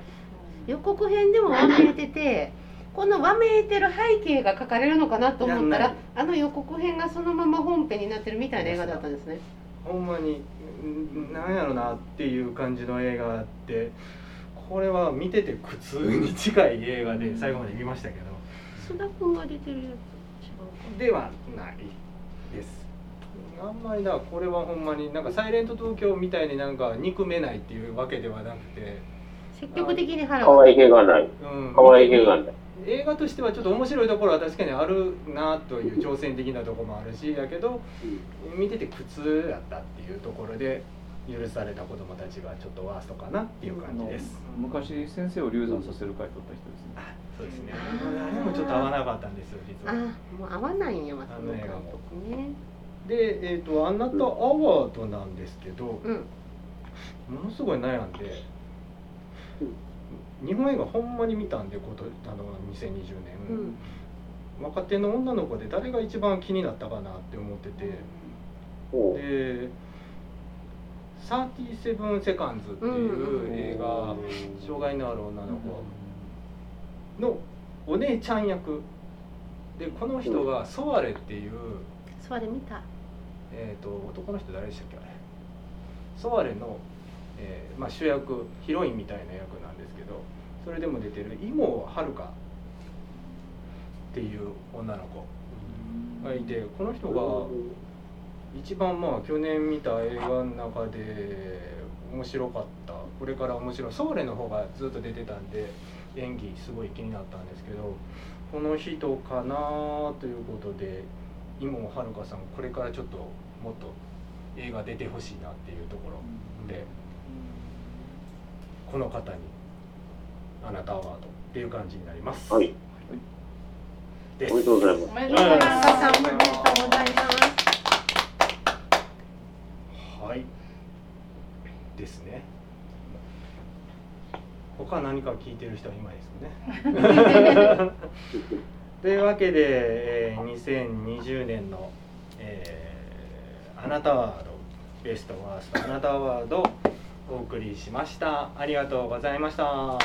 予告編でもわめいててこのわめいてる背景が書かれるのかなと思ったらい。あの予告編がそのまま本編になってるみたいな映画だったんですね。ほんまにんなんやろなっていう感じの映画でこれは見てて苦痛に近い映画で最後まで見ましたけど。須田君が出てるやつ違うかではないです。あんまりだこれはほんまになんか「サイレント東京」みたいになんか憎めないっていうわけではなくて、積極的に腹可愛げがない。うん、可愛げがない。映画としてはちょっと面白いところは確かにあるなという挑戦的なところもあるしやけど見てて苦痛やったっていうところで許された子供たちがちょっとワーストかなっていう感じです。あの昔先生を流産させる会取った人ですねそうですね。あれもちょっと合わなかったんですよ実あは。もう合わないんや松本監督ねで、えっ、とあなたアワードなんですけど、うんものすごい悩んで。日本映画ほんまに見たんでことあの2020年、うん。若手の女の子で誰が一番気になったかなって思ってて、で「37セカンズ」っていう映画、障害のある女の子のお姉ちゃん役。でこの人がソワレっていう、それ見た。えー、と男の人誰でしたっけあれ。ソワレの、えーまあ、主役ヒロインみたいな役なんですけどそれでも出てる伊茂遥っていう女の子がいてこの人が一番まあ去年見た映画の中で面白かった。これから面白い。ソーレの方がずっと出てたんで演技すごい気になったんですけどこの人かなということで伊茂遥さんこれからちょっともっと映画出てほしいなっていうところでこの方にあなたアワードっていう感じになります。はい。おめでとうございます。おめでとうございます。はい。ですね。他何か聞いてる人はいないですね。[laughs] というわけで、えー、2020年の、えー、あなたワードベストワーストあなたワードをお送りしました。ありがとうございました。